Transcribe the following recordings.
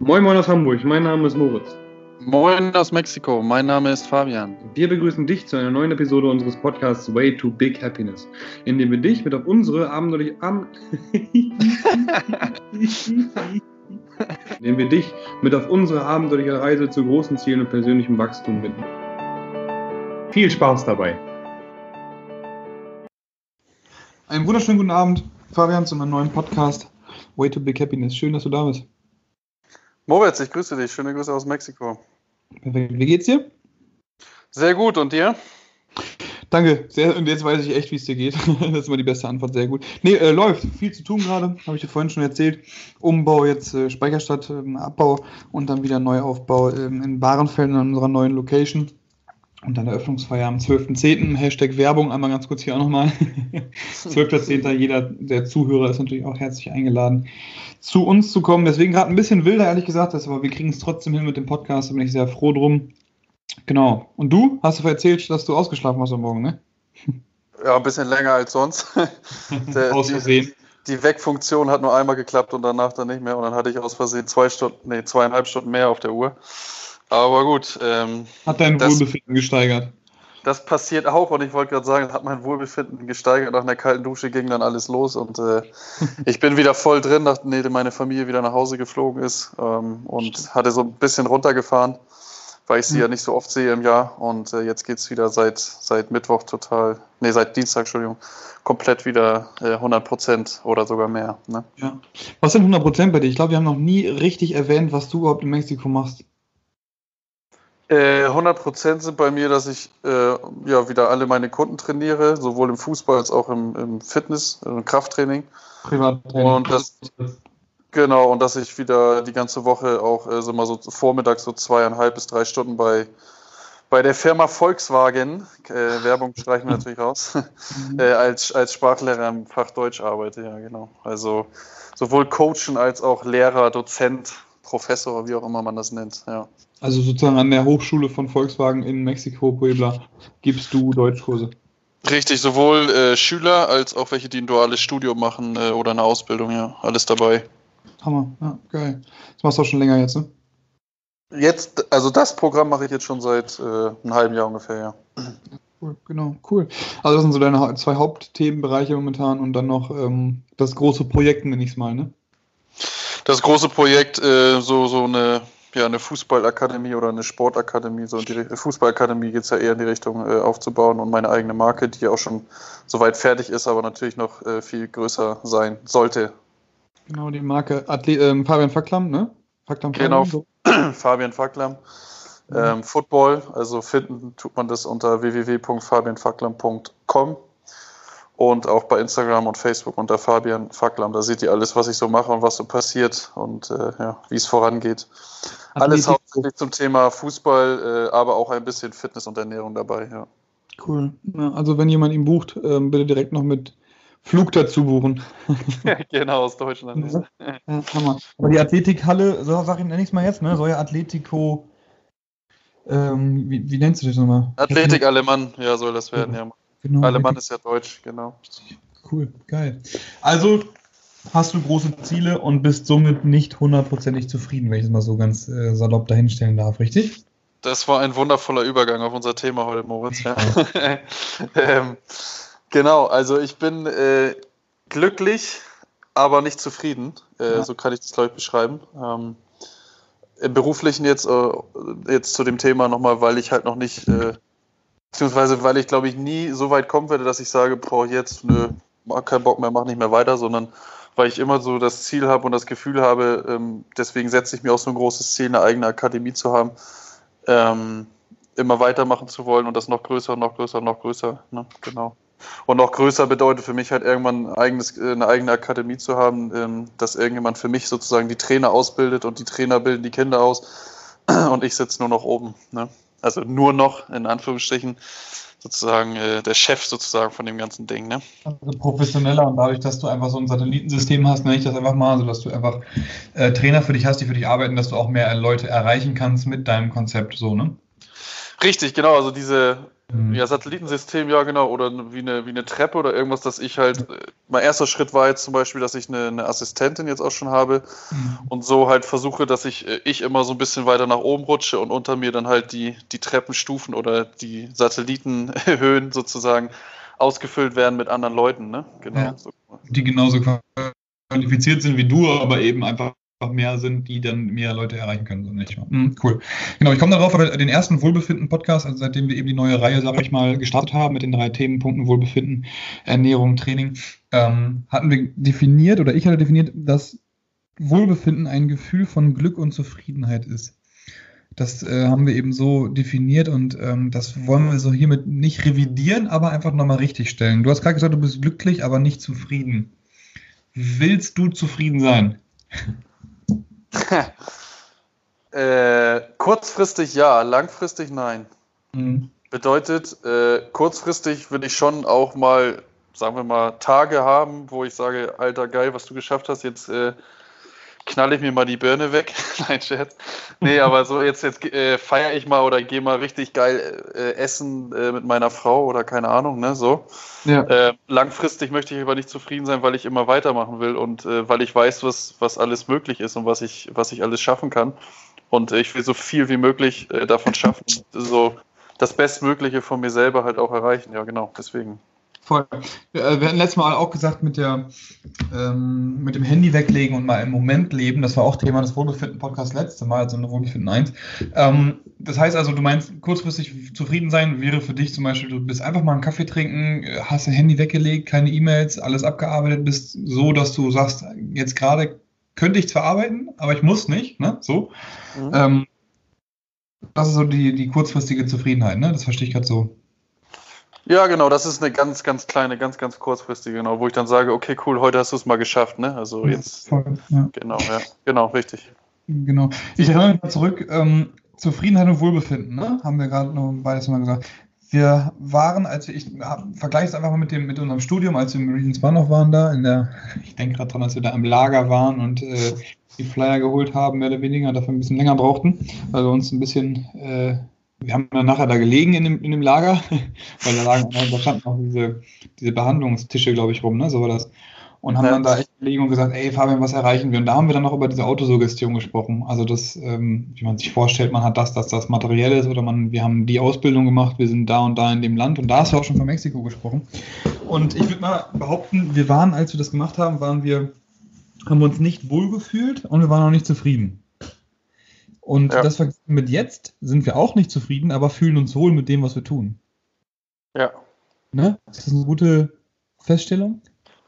Moin Moin aus Hamburg, mein Name ist Moritz. Moin aus Mexiko, mein Name ist Fabian. Wir begrüßen dich zu einer neuen Episode unseres Podcasts Way to Big Happiness, in dem wir dich mit auf unsere abenteuerliche Am in dem wir dich mit auf unsere abenteuerliche Reise zu großen Zielen und persönlichem Wachstum bitten. Viel Spaß dabei! Einen wunderschönen guten Abend, Fabian, zu meinem neuen Podcast Way to Big Happiness. Schön, dass du da bist. Moritz, ich grüße dich. Schöne Grüße aus Mexiko. Perfekt. Wie geht's dir? Sehr gut. Und dir? Danke. Sehr, und jetzt weiß ich echt, wie es dir geht. das ist immer die beste Antwort. Sehr gut. Nee, äh, läuft. Viel zu tun gerade. Habe ich dir vorhin schon erzählt. Umbau jetzt äh, Speicherstadt, äh, Abbau und dann wieder Neuaufbau ähm, in Bahrenfeld in unserer neuen Location. Und dann Eröffnungsfeier am 12.10. Hashtag Werbung, einmal ganz kurz hier auch nochmal. 12.10. Jeder der Zuhörer ist natürlich auch herzlich eingeladen, zu uns zu kommen. Deswegen gerade ein bisschen wilder, ehrlich gesagt, aber wir kriegen es trotzdem hin mit dem Podcast, da bin ich sehr froh drum. Genau. Und du hast du erzählt, dass du ausgeschlafen hast am Morgen, ne? Ja, ein bisschen länger als sonst. Der, aus Versehen. Die, die Wegfunktion hat nur einmal geklappt und danach dann nicht mehr. Und dann hatte ich aus Versehen zwei Stunden, nee, zweieinhalb Stunden mehr auf der Uhr. Aber gut. Ähm, hat dein das, Wohlbefinden gesteigert? Das passiert auch und ich wollte gerade sagen, hat mein Wohlbefinden gesteigert. Nach einer kalten Dusche ging dann alles los und äh, ich bin wieder voll drin, nachdem meine Familie wieder nach Hause geflogen ist ähm, und hatte so ein bisschen runtergefahren, weil ich sie mhm. ja nicht so oft sehe im Jahr. Und äh, jetzt geht es wieder seit, seit Mittwoch total, nee, seit Dienstag, Entschuldigung, komplett wieder äh, 100 Prozent oder sogar mehr. Ne? Ja. Was sind 100 Prozent bei dir? Ich glaube, wir haben noch nie richtig erwähnt, was du überhaupt in Mexiko machst. 100% äh, sind bei mir, dass ich äh, ja wieder alle meine Kunden trainiere, sowohl im Fußball als auch im, im Fitness, im Krafttraining. Privattraining. Und das, genau, und dass ich wieder die ganze Woche auch äh, so mal so vormittags so zweieinhalb bis drei Stunden bei, bei der Firma Volkswagen, äh, Werbung streichen wir natürlich raus, mhm. äh, als, als Sprachlehrer im Fach Deutsch arbeite, ja genau. Also sowohl Coachen als auch Lehrer, Dozent, Professor, wie auch immer man das nennt, ja. Also sozusagen an der Hochschule von Volkswagen in Mexiko, Puebla, gibst du Deutschkurse. Richtig, sowohl äh, Schüler als auch welche, die ein duales Studium machen äh, oder eine Ausbildung, ja, alles dabei. Hammer, ja, geil. Das machst du auch schon länger jetzt, ne? Jetzt, also das Programm mache ich jetzt schon seit äh, einem halben Jahr ungefähr, ja. Cool, genau, cool. Also das sind so deine zwei Hauptthemenbereiche momentan und dann noch ähm, das große Projekt, nenne ich es mal, ne? Das große Projekt, äh, so, so eine ja, eine Fußballakademie oder eine Sportakademie, so die Fußballakademie geht es ja eher in die Richtung äh, aufzubauen und meine eigene Marke, die auch schon soweit fertig ist, aber natürlich noch äh, viel größer sein sollte. Genau, die Marke Athlet, ähm, Fabian Facklam, ne? Facklam, genau, Fabian Facklam. Ähm, Football, also finden tut man das unter www.fabianfacklam.com und auch bei Instagram und Facebook unter Fabian Facklam. Da seht ihr alles, was ich so mache und was so passiert und äh, ja, wie es vorangeht. Alles hauptsächlich zum Thema Fußball, äh, aber auch ein bisschen Fitness und Ernährung dabei. Ja. Cool. Ja, also wenn jemand ihn bucht, äh, bitte direkt noch mit Flug dazu buchen. genau, aus Deutschland. Ja, Hammer. Aber die Athletikhalle, so sag ich, nenne ich es mal jetzt, ne? Soll ja Atletico. Ähm, wie, wie nennst du das nochmal? Athletik Alemann, ja, soll das werden, ja. Genau. Alemann ist ja deutsch, genau. Cool, geil. Also hast du große Ziele und bist somit nicht hundertprozentig zufrieden, wenn ich es mal so ganz äh, salopp dahinstellen darf, richtig? Das war ein wundervoller Übergang auf unser Thema heute, Moritz. Ja. ähm, genau, also ich bin äh, glücklich, aber nicht zufrieden. Äh, ja. So kann ich das, glaube ich, beschreiben. Ähm, Im beruflichen jetzt, äh, jetzt zu dem Thema nochmal, weil ich halt noch nicht äh, Beziehungsweise, weil ich glaube ich nie so weit kommen werde, dass ich sage, boah, jetzt, nö, mach keinen Bock mehr, mach nicht mehr weiter, sondern weil ich immer so das Ziel habe und das Gefühl habe, ähm, deswegen setze ich mir auch so ein großes Ziel, eine eigene Akademie zu haben, ähm, immer weitermachen zu wollen und das noch größer, noch größer, noch größer, ne? genau. Und noch größer bedeutet für mich halt irgendwann ein eigenes, äh, eine eigene Akademie zu haben, ähm, dass irgendjemand für mich sozusagen die Trainer ausbildet und die Trainer bilden die Kinder aus und ich sitze nur noch oben. Ne? Also nur noch in Anführungsstrichen sozusagen äh, der Chef sozusagen von dem ganzen Ding. Ne? Also professioneller und dadurch, dass du einfach so ein Satellitensystem hast, nenne ich das einfach mal, also dass du einfach äh, Trainer für dich hast, die für dich arbeiten, dass du auch mehr Leute erreichen kannst mit deinem Konzept so, ne? Richtig, genau. Also diese, Mhm. Ja, Satellitensystem, ja genau, oder wie eine, wie eine Treppe oder irgendwas, dass ich halt, äh, mein erster Schritt war jetzt zum Beispiel, dass ich eine, eine Assistentin jetzt auch schon habe mhm. und so halt versuche, dass ich, äh, ich immer so ein bisschen weiter nach oben rutsche und unter mir dann halt die, die Treppenstufen oder die Satellitenhöhen sozusagen ausgefüllt werden mit anderen Leuten, ne? Genau. Ja. Die genauso qualifiziert sind wie du, aber eben einfach mehr sind, die dann mehr Leute erreichen können. So nicht mhm, cool. Genau, ich komme darauf, aber den ersten Wohlbefinden-Podcast, also seitdem wir eben die neue Reihe, sag ich mal, gestartet haben mit den drei Themenpunkten Wohlbefinden, Ernährung, Training, ähm, hatten wir definiert oder ich hatte definiert, dass Wohlbefinden ein Gefühl von Glück und Zufriedenheit ist. Das äh, haben wir eben so definiert und ähm, das wollen wir so hiermit nicht revidieren, aber einfach nochmal richtig stellen. Du hast gerade gesagt, du bist glücklich, aber nicht zufrieden. Willst du zufrieden sein? äh, kurzfristig ja, langfristig nein. Mhm. Bedeutet, äh, kurzfristig würde ich schon auch mal, sagen wir mal, Tage haben, wo ich sage, alter geil, was du geschafft hast, jetzt äh, knalle ich mir mal die Birne weg. Nein, Scherz. Nee, aber so jetzt, jetzt äh, feiere ich mal oder gehe mal richtig geil äh, essen äh, mit meiner Frau oder keine Ahnung, ne, so. Ja. Äh, langfristig möchte ich aber nicht zufrieden sein, weil ich immer weitermachen will und äh, weil ich weiß, was, was alles möglich ist und was ich, was ich alles schaffen kann. Und äh, ich will so viel wie möglich davon schaffen, so das Bestmögliche von mir selber halt auch erreichen. Ja, genau, deswegen. Voll. Wir, wir hatten letztes Mal auch gesagt, mit, der, ähm, mit dem Handy weglegen und mal im Moment leben, das war auch Thema des Wohlbefinden-Podcasts letzte Mal, also eine Wohlbefinden 1. Ähm, das heißt also, du meinst, kurzfristig zufrieden sein wäre für dich zum Beispiel, du bist einfach mal einen Kaffee trinken, hast dein Handy weggelegt, keine E-Mails, alles abgearbeitet, bist so, dass du sagst, jetzt gerade könnte ich zwar arbeiten, aber ich muss nicht, ne? So. Mhm. Ähm, das ist so die, die kurzfristige Zufriedenheit, ne? Das verstehe ich gerade so. Ja, genau, das ist eine ganz, ganz kleine, ganz, ganz kurzfristige, genau, wo ich dann sage, okay, cool, heute hast du es mal geschafft, ne? Also jetzt. Voll, ja. Genau, ja, genau, richtig. Genau. Ich erinnere mich mal zurück, ähm, Zufriedenheit und Wohlbefinden, ne? Haben wir gerade noch beides mal gesagt. Wir waren, als wir, ich vergleiche es einfach mal mit dem, mit unserem Studium, als wir im Regents Bar noch waren da, in der, ich denke gerade dran, als wir da im Lager waren und äh, die Flyer geholt haben, mehr oder weniger, dafür ein bisschen länger brauchten, weil wir uns ein bisschen äh, wir haben dann nachher da gelegen in dem, in dem Lager, weil da lagen, da standen noch diese, diese Behandlungstische, glaube ich, rum, ne? So war das. Und haben ja. dann da echt gelegen und gesagt, ey Fabian, was erreichen wir? Und da haben wir dann noch über diese Autosuggestion gesprochen. Also das, ähm, wie man sich vorstellt, man hat das, dass das materiell ist oder man, wir haben die Ausbildung gemacht, wir sind da und da in dem Land und da hast du auch schon von Mexiko gesprochen. Und ich würde mal behaupten, wir waren, als wir das gemacht haben, waren wir, haben uns nicht wohlgefühlt und wir waren auch nicht zufrieden. Und ja. das mit jetzt sind wir auch nicht zufrieden, aber fühlen uns wohl mit dem, was wir tun. Ja. Ne? Ist das eine gute Feststellung?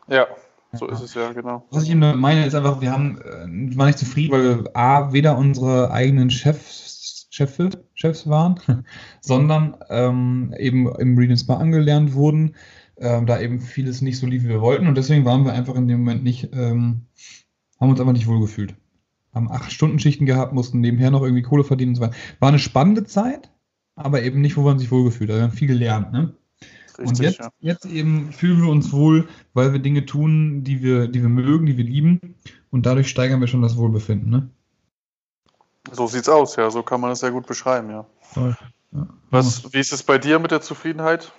Ja, so ja. ist es ja, genau. Was ich meine, ist einfach, wir haben, äh, waren nicht zufrieden, weil wir A, weder unsere eigenen Chefs, Chefe, Chefs waren, sondern ähm, eben im Reading Spa angelernt wurden, ähm, da eben vieles nicht so lief, wie wir wollten. Und deswegen waren wir einfach in dem Moment nicht, ähm, haben uns einfach nicht wohlgefühlt haben acht Stunden Schichten gehabt, mussten nebenher noch irgendwie Kohle verdienen und so weiter. War eine spannende Zeit, aber eben nicht, wo man sich wohlgefühlt hat. Wir haben viel gelernt, ne? Richtig, und jetzt, ja. jetzt eben fühlen wir uns wohl, weil wir Dinge tun, die wir, die wir mögen, die wir lieben. Und dadurch steigern wir schon das Wohlbefinden, ne? So sieht's aus, ja. So kann man es sehr gut beschreiben, ja. Toll. Ja. Was, wie ist es bei dir mit der Zufriedenheit?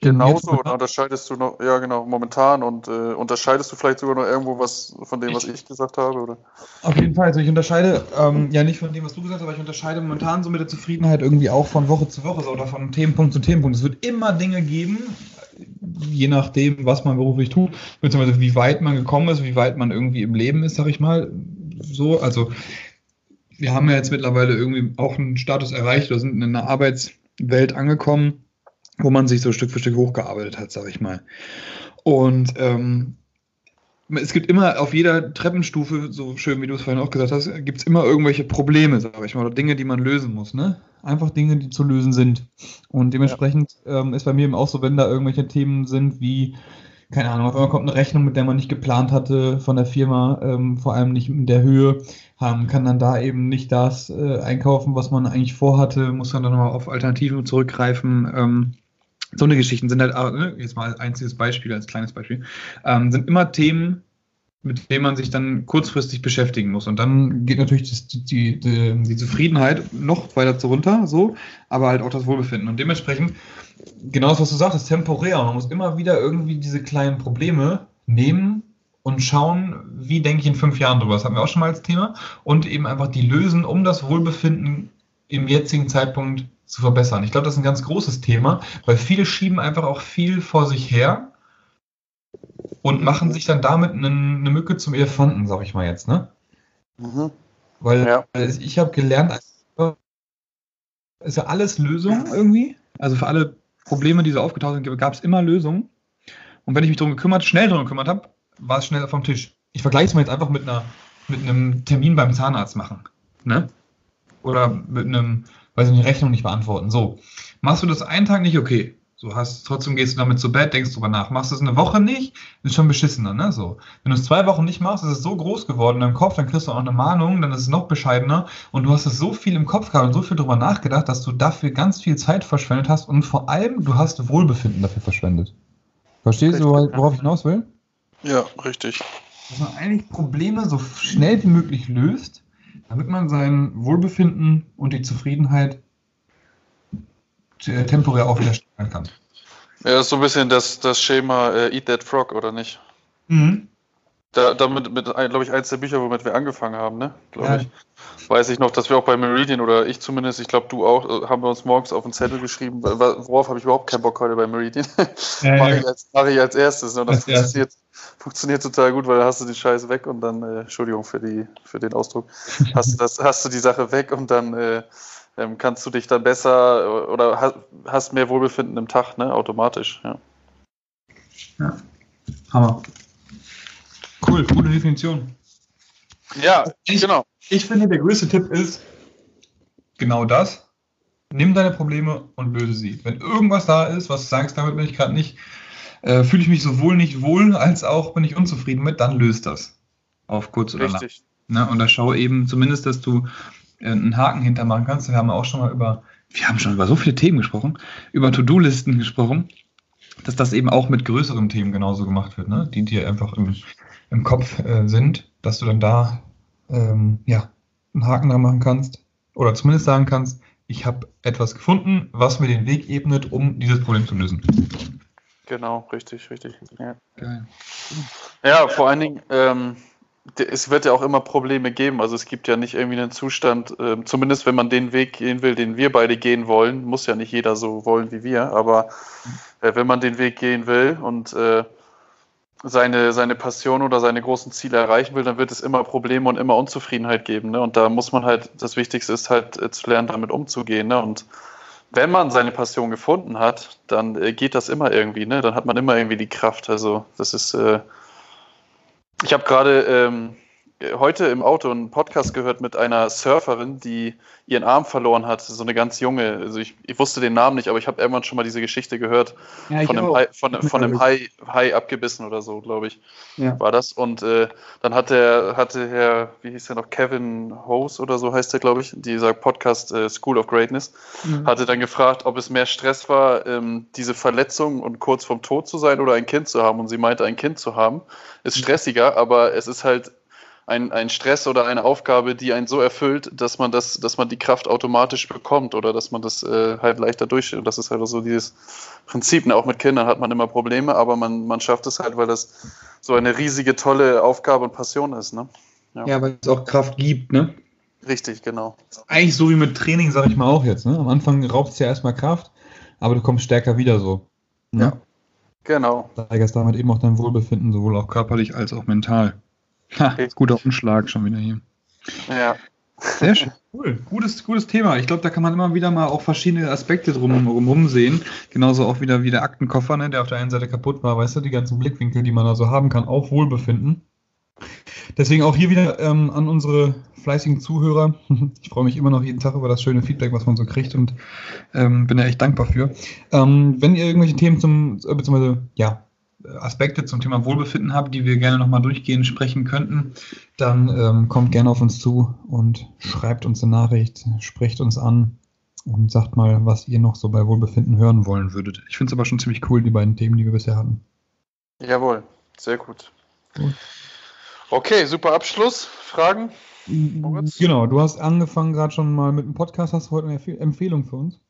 Genauso oder unterscheidest du noch, ja genau, momentan und äh, unterscheidest du vielleicht sogar noch irgendwo was von dem, was ich gesagt habe? Oder? Auf jeden Fall, also ich unterscheide ähm, ja nicht von dem, was du gesagt hast, aber ich unterscheide momentan so mit der Zufriedenheit irgendwie auch von Woche zu Woche oder von Themenpunkt zu Themenpunkt. Es wird immer Dinge geben, je nachdem, was man beruflich tut, beziehungsweise wie weit man gekommen ist, wie weit man irgendwie im Leben ist, sag ich mal. So, also wir haben ja jetzt mittlerweile irgendwie auch einen Status erreicht oder sind in einer Arbeitswelt angekommen wo man sich so Stück für Stück hochgearbeitet hat, sag ich mal. Und ähm, es gibt immer auf jeder Treppenstufe, so schön wie du es vorhin auch gesagt hast, gibt es immer irgendwelche Probleme, sag ich mal, oder Dinge, die man lösen muss, ne? Einfach Dinge, die zu lösen sind. Und dementsprechend ja. ähm, ist bei mir eben auch so, wenn da irgendwelche Themen sind wie, keine Ahnung, auf einmal kommt eine Rechnung, mit der man nicht geplant hatte von der Firma, ähm, vor allem nicht in der Höhe, haben, kann dann da eben nicht das äh, einkaufen, was man eigentlich vorhatte, muss dann, dann nochmal auf Alternativen zurückgreifen. So eine Geschichten sind halt, ne, jetzt mal ein einziges Beispiel, als kleines Beispiel, ähm, sind immer Themen, mit dem man sich dann kurzfristig beschäftigen muss. Und dann geht natürlich das, die, die, die, Zufriedenheit noch weiter runter, so, aber halt auch das Wohlbefinden. Und dementsprechend, genau das, was du sagst, ist temporär. Und man muss immer wieder irgendwie diese kleinen Probleme nehmen und schauen, wie denke ich in fünf Jahren drüber. Das hatten wir auch schon mal als Thema. Und eben einfach die lösen, um das Wohlbefinden im jetzigen Zeitpunkt zu verbessern. Ich glaube, das ist ein ganz großes Thema, weil viele schieben einfach auch viel vor sich her und machen sich dann damit eine, eine Mücke zum Elefanten, sag ich mal jetzt, ne? Mhm. Weil ja. ich habe gelernt, ist ja alles Lösung irgendwie. Also für alle Probleme, die so aufgetaucht sind, gab es immer Lösungen. Und wenn ich mich darum gekümmert, schnell darum gekümmert habe, war es schnell vom Tisch. Ich vergleiche es mal jetzt einfach mit einer mit einem Termin beim Zahnarzt machen. Ne? Oder mit einem, weiß ich nicht, Rechnung nicht beantworten. So. Machst du das einen Tag nicht, okay. So hast, trotzdem gehst du damit zu Bett, denkst drüber nach. Machst du es eine Woche nicht, ist schon beschissener, ne? So. Wenn du es zwei Wochen nicht machst, ist es so groß geworden in deinem Kopf, dann kriegst du auch eine Mahnung, dann ist es noch bescheidener und du hast es so viel im Kopf gehabt und so viel drüber nachgedacht, dass du dafür ganz viel Zeit verschwendet hast und vor allem du hast Wohlbefinden dafür verschwendet. Verstehst du, worauf ich hinaus will? Ja, richtig. Dass man eigentlich Probleme so schnell wie möglich löst, damit man sein Wohlbefinden und die Zufriedenheit äh, temporär auch wieder steigern kann. Ja, das ist so ein bisschen das, das Schema äh, Eat That Frog, oder nicht? Mhm. Da, damit, mit, glaube ich, eins der Bücher, womit wir angefangen haben, ne? Glaube ja. ich. Weiß ich noch, dass wir auch bei Meridian oder ich zumindest, ich glaube du auch, äh, haben wir uns morgens auf den Zettel geschrieben, worauf habe ich überhaupt keinen Bock heute bei Meridian. Ja, Mache ich, als, mach ich als erstes. Ne? Und das funktioniert, funktioniert total gut, weil da hast du die Scheiße weg und dann, äh, Entschuldigung für, die, für den Ausdruck, hast du, das, hast du die Sache weg und dann äh, ähm, kannst du dich dann besser oder hast mehr Wohlbefinden im Tag, ne? Automatisch, ja. Ja. Hammer. Cool, gute Definition. Ja, ich, genau. Ich finde, der größte Tipp ist genau das. Nimm deine Probleme und löse sie. Wenn irgendwas da ist, was du sagst, damit bin ich gerade nicht, äh, fühle ich mich sowohl nicht wohl, als auch bin ich unzufrieden mit, dann löst das. Auf kurz oder Richtig. lang. Ne? Und da schau eben zumindest, dass du äh, einen Haken hintermachen kannst. Wir haben auch schon mal über, wir haben schon über so viele Themen gesprochen, über To-Do-Listen gesprochen, dass das eben auch mit größeren Themen genauso gemacht wird, ne? die dir einfach im, im Kopf äh, sind, dass du dann da ähm, ja, einen Haken dran machen kannst oder zumindest sagen kannst, ich habe etwas gefunden, was mir den Weg ebnet, um dieses Problem zu lösen. Genau, richtig, richtig. Ja, Geil. ja vor allen Dingen, ähm, es wird ja auch immer Probleme geben. Also es gibt ja nicht irgendwie einen Zustand, äh, zumindest wenn man den Weg gehen will, den wir beide gehen wollen, muss ja nicht jeder so wollen wie wir, aber äh, wenn man den Weg gehen will und äh, seine, seine Passion oder seine großen Ziele erreichen will, dann wird es immer Probleme und immer Unzufriedenheit geben. Ne? Und da muss man halt, das Wichtigste ist halt äh, zu lernen, damit umzugehen. Ne? Und wenn man seine Passion gefunden hat, dann äh, geht das immer irgendwie. Ne? Dann hat man immer irgendwie die Kraft. Also das ist äh, ich habe gerade ähm, heute im Auto einen Podcast gehört mit einer Surferin, die ihren Arm verloren hat, so eine ganz junge. Also ich, ich wusste den Namen nicht, aber ich habe irgendwann schon mal diese Geschichte gehört ja, von, einem Hai, von, von einem Hai, Hai abgebissen oder so, glaube ich, ja. war das. Und äh, dann hat der, hatte Herr, wie hieß der noch, Kevin Hose oder so heißt der, glaube ich, dieser Podcast äh, School of Greatness, mhm. hatte dann gefragt, ob es mehr Stress war, ähm, diese Verletzung und kurz vorm Tod zu sein oder ein Kind zu haben. Und sie meinte, ein Kind zu haben ist mhm. stressiger, aber es ist halt ein, ein Stress oder eine Aufgabe, die einen so erfüllt, dass man das, dass man die Kraft automatisch bekommt oder dass man das äh, halt leichter durchsteht. Und das ist halt so dieses Prinzip. Ne? Auch mit Kindern hat man immer Probleme, aber man, man schafft es halt, weil das so eine riesige, tolle Aufgabe und Passion ist. Ne? Ja. ja, weil es auch Kraft gibt, ne? Richtig, genau. Eigentlich so wie mit Training, sag ich mal auch jetzt. Ne? Am Anfang raubt es ja erstmal Kraft, aber du kommst stärker wieder so. Ne? Ja. Genau. Steigerst damit eben auch dein Wohlbefinden, sowohl auch körperlich als auch mental. Ha, guter Umschlag schon wieder hier. Ja. Sehr schön. Cool. Gutes, gutes Thema. Ich glaube, da kann man immer wieder mal auch verschiedene Aspekte drumherum sehen. Genauso auch wieder wie der Aktenkoffer, ne, der auf der einen Seite kaputt war. Weißt du, die ganzen Blickwinkel, die man da so haben kann, auch Wohlbefinden. Deswegen auch hier wieder ähm, an unsere fleißigen Zuhörer. Ich freue mich immer noch jeden Tag über das schöne Feedback, was man so kriegt und ähm, bin da echt dankbar für. Ähm, wenn ihr irgendwelche Themen zum, äh, beziehungsweise, ja, Aspekte zum Thema Wohlbefinden habt, die wir gerne nochmal durchgehen, sprechen könnten, dann ähm, kommt gerne auf uns zu und schreibt uns eine Nachricht, sprecht uns an und sagt mal, was ihr noch so bei Wohlbefinden hören wollen würdet. Ich finde es aber schon ziemlich cool, die beiden Themen, die wir bisher hatten. Jawohl, sehr gut. gut. Okay, super Abschluss. Fragen? Moritz? Genau, du hast angefangen gerade schon mal mit dem Podcast. Hast du heute eine Empfehlung für uns?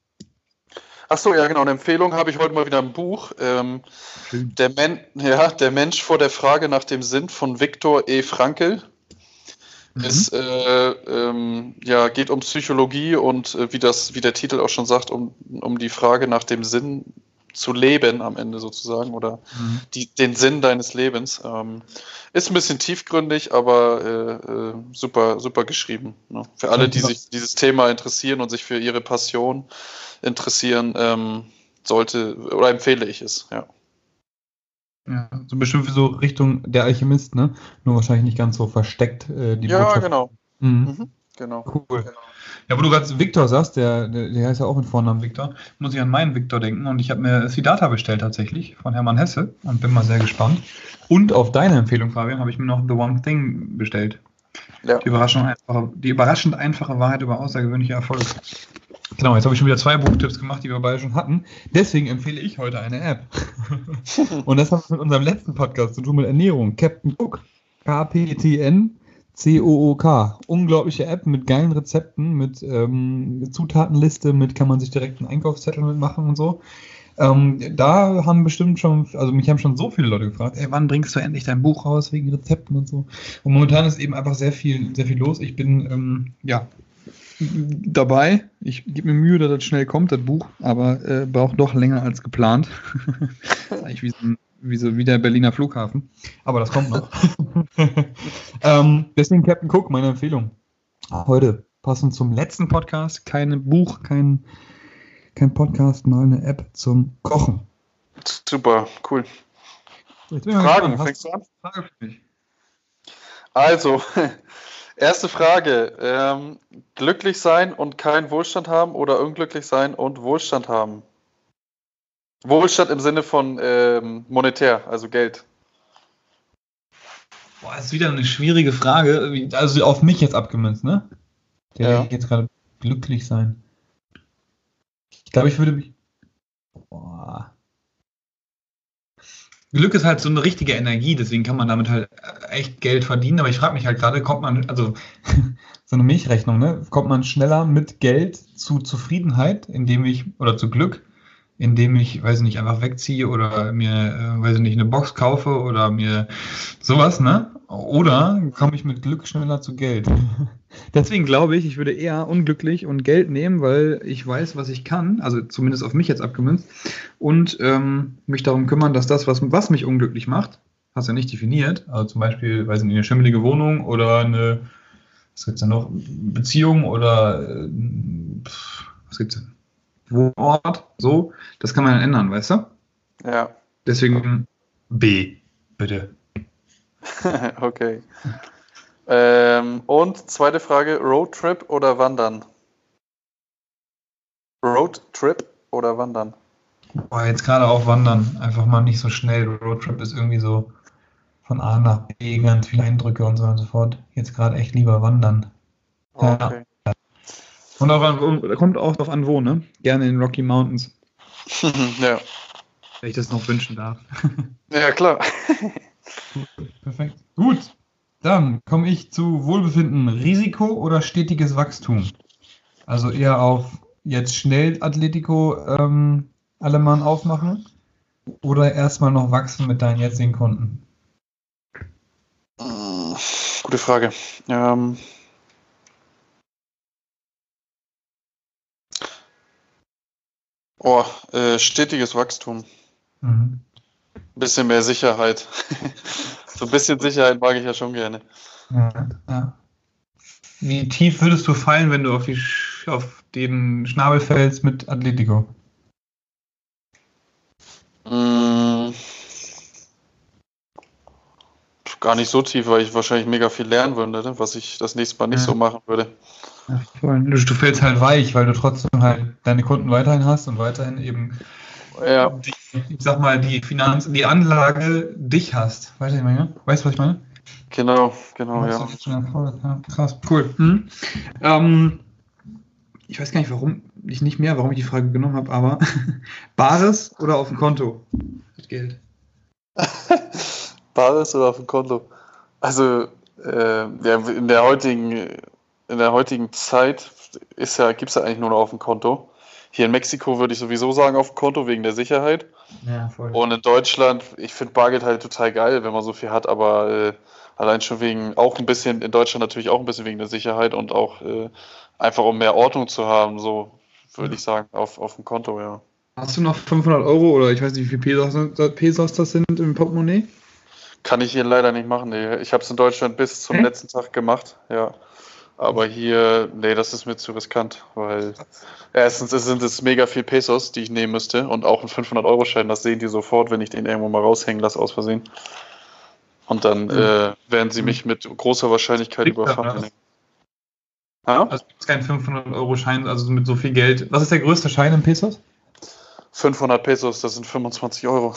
Ach so, ja, genau. Eine Empfehlung habe ich heute mal wieder ein Buch. Ähm, der, Men ja, der Mensch vor der Frage nach dem Sinn von Viktor E. Frankl. Mhm. Es äh, ähm, ja, geht um Psychologie und äh, wie, das, wie der Titel auch schon sagt, um, um die Frage nach dem Sinn zu leben am Ende sozusagen oder mhm. die, den Sinn deines Lebens. Ähm, ist ein bisschen tiefgründig, aber äh, äh, super, super geschrieben. Ne? Für alle, die sich dieses Thema interessieren und sich für ihre Passion interessieren, ähm, sollte oder empfehle ich es, ja. Ja, so bestimmt so Richtung der Alchemist, ne? Nur wahrscheinlich nicht ganz so versteckt, äh, die Ja, Botschaft. genau. Mhm. Mhm, genau. Cool. Genau. Ja, wo du gerade Victor sagst, der, der, der heißt ja auch mit Vornamen Victor, muss ich an meinen Victor denken und ich habe mir Sidata bestellt tatsächlich von Hermann Hesse und bin mal sehr gespannt. Und auf deine Empfehlung, Fabian, habe ich mir noch The One Thing bestellt. Ja. Die, überraschend einfache, die überraschend einfache Wahrheit über außergewöhnliche Erfolge. Genau, jetzt habe ich schon wieder zwei Buchtipps gemacht, die wir beide schon hatten. Deswegen empfehle ich heute eine App. und das hat mit unserem letzten Podcast zu tun mit Ernährung. Captain Cook. KPTN C-O-O-K. Unglaubliche App mit geilen Rezepten, mit ähm, Zutatenliste, mit kann man sich direkt einen Einkaufszettel mitmachen und so. Ähm, da haben bestimmt schon, also mich haben schon so viele Leute gefragt, ey, wann bringst du endlich dein Buch raus wegen Rezepten und so. Und momentan ist eben einfach sehr viel, sehr viel los. Ich bin, ähm, ja, dabei. Ich gebe mir Mühe, dass das schnell kommt, das Buch, aber äh, braucht doch länger als geplant. Eigentlich wie so ein wie, so, wie der Berliner Flughafen. Aber das kommt noch. ähm, deswegen Captain Cook, meine Empfehlung. Heute, passend zum letzten Podcast, kein Buch, kein, kein Podcast, mal eine App zum Kochen. Super, cool. Fragen, fängst du an? Frage für mich. Also, erste Frage. Ähm, glücklich sein und keinen Wohlstand haben oder unglücklich sein und Wohlstand haben? Wohlstand im Sinne von ähm, monetär, also Geld. Boah, ist wieder eine schwierige Frage. Also auf mich jetzt abgemünzt, ne? Der ja. jetzt gerade glücklich sein. Ich glaube, ich würde mich. Boah. Glück ist halt so eine richtige Energie, deswegen kann man damit halt echt Geld verdienen. Aber ich frage mich halt gerade, kommt man, also so eine Milchrechnung, ne? Kommt man schneller mit Geld zu Zufriedenheit, indem ich, oder zu Glück, indem ich, weiß nicht, einfach wegziehe oder mir, äh, weiß nicht, eine Box kaufe oder mir sowas, ne? Oder komme ich mit Glück schneller zu Geld? Deswegen glaube ich, ich würde eher unglücklich und Geld nehmen, weil ich weiß, was ich kann, also zumindest auf mich jetzt abgemünzt, und ähm, mich darum kümmern, dass das, was, was mich unglücklich macht, hast du ja nicht definiert, also zum Beispiel, weiß nicht, eine schimmelige Wohnung oder eine, was gibt's da noch, Beziehung oder, äh, was gibt's denn? Wohnort, so, das kann man dann ändern, weißt du? Ja. Deswegen B, bitte. okay. ähm, und zweite Frage: Roadtrip oder Wandern? Roadtrip oder Wandern? Boah, jetzt gerade auch Wandern. Einfach mal nicht so schnell. Roadtrip ist irgendwie so von A nach B, ganz viele Eindrücke und so und so fort. Jetzt gerade echt lieber Wandern. Okay. Ja. Und auch kommt auch darauf an, wo, ne? Gerne in Rocky Mountains. ja. Wenn ich das noch wünschen darf. ja, klar. Perfekt. Gut. Dann komme ich zu Wohlbefinden. Risiko oder stetiges Wachstum? Also eher auf jetzt schnell Atletico ähm, alle Mann aufmachen oder erstmal noch wachsen mit deinen jetzigen Kunden? Gute Frage. Ähm, Oh, äh, stetiges Wachstum. Mhm. Ein bisschen mehr Sicherheit. so ein bisschen Sicherheit mag ich ja schon gerne. Ja, ja. Wie tief würdest du fallen, wenn du auf, die, auf den Schnabel fällst mit Atletico? Mm, gar nicht so tief, weil ich wahrscheinlich mega viel lernen würde, ne? was ich das nächste Mal nicht ja. so machen würde. Ja, du, du fällst halt weich, weil du trotzdem halt deine Kunden weiterhin hast und weiterhin eben, ja. die, ich sag mal, die Finanz, die Anlage dich hast. Weißt du, was ich meine? Weißt du, was ich meine? Genau, genau, ja. ja. Krass, cool. Hm. Ähm, ich weiß gar nicht, warum ich nicht mehr, warum ich die Frage genommen habe, aber Bares oder auf dem Konto? Das Geld. Bares oder auf dem Konto? Also äh, in der heutigen in der heutigen Zeit ist ja, gibt es ja eigentlich nur noch auf dem Konto. Hier in Mexiko würde ich sowieso sagen auf dem Konto wegen der Sicherheit. Ja, voll. Und in Deutschland, ich finde Bargeld halt total geil, wenn man so viel hat, aber äh, allein schon wegen, auch ein bisschen, in Deutschland natürlich auch ein bisschen wegen der Sicherheit und auch äh, einfach um mehr Ordnung zu haben, so würde ich sagen, auf, auf dem Konto, ja. Hast du noch 500 Euro oder ich weiß nicht, wie viele Pesos, Pesos das sind im Portemonnaie? Kann ich hier leider nicht machen. Nee. Ich habe es in Deutschland bis zum hm? letzten Tag gemacht, ja. Aber hier, nee, das ist mir zu riskant, weil erstens sind es mega viel Pesos, die ich nehmen müsste und auch ein 500-Euro-Schein, das sehen die sofort, wenn ich den irgendwo mal raushängen lasse aus Versehen. Und dann mhm. äh, werden sie mich mit großer Wahrscheinlichkeit Kriegt überfahren. Ja? Also gibt es kein 500-Euro-Schein, also mit so viel Geld. Was ist der größte Schein in Pesos? 500 Pesos, das sind 25 Euro.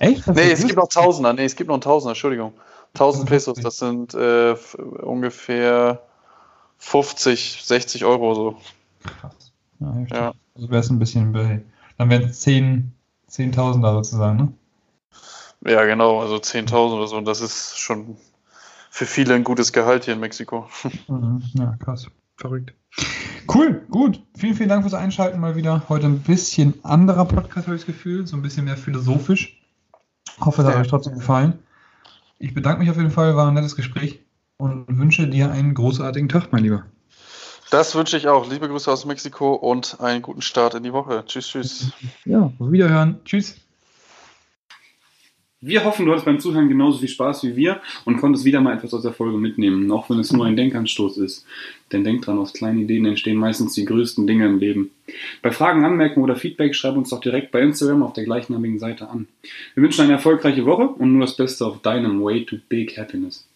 Echt? nee, es gibt noch Tausender. Nee, es gibt noch einen Tausender, Entschuldigung. 1000 Pesos, das sind äh, ungefähr 50, 60 Euro so. Krass. Ja, ja. Also wäre es ein bisschen bei. Dann wären es 10, 10.000 sozusagen, ne? Ja, genau, also 10.000 oder so. Und das ist schon für viele ein gutes Gehalt hier in Mexiko. Mhm. Ja, krass. Verrückt. Cool, gut. Vielen, vielen Dank fürs Einschalten mal wieder. Heute ein bisschen anderer Podcast, habe ich das Gefühl. So ein bisschen mehr philosophisch. Hoffe, das hat euch trotzdem gefallen. Ich bedanke mich auf jeden Fall, war ein nettes Gespräch und wünsche dir einen großartigen Tag, mein Lieber. Das wünsche ich auch. Liebe Grüße aus Mexiko und einen guten Start in die Woche. Tschüss, tschüss. Ja, auf Wiederhören. Tschüss. Wir hoffen, du hattest beim Zuhören genauso viel Spaß wie wir und konntest wieder mal etwas aus der Folge mitnehmen, auch wenn es nur ein Denkanstoß ist. Denn denk dran, aus kleinen Ideen entstehen meistens die größten Dinge im Leben. Bei Fragen, Anmerkungen oder Feedback schreib uns doch direkt bei Instagram auf der gleichnamigen Seite an. Wir wünschen eine erfolgreiche Woche und nur das Beste auf deinem Way to Big Happiness.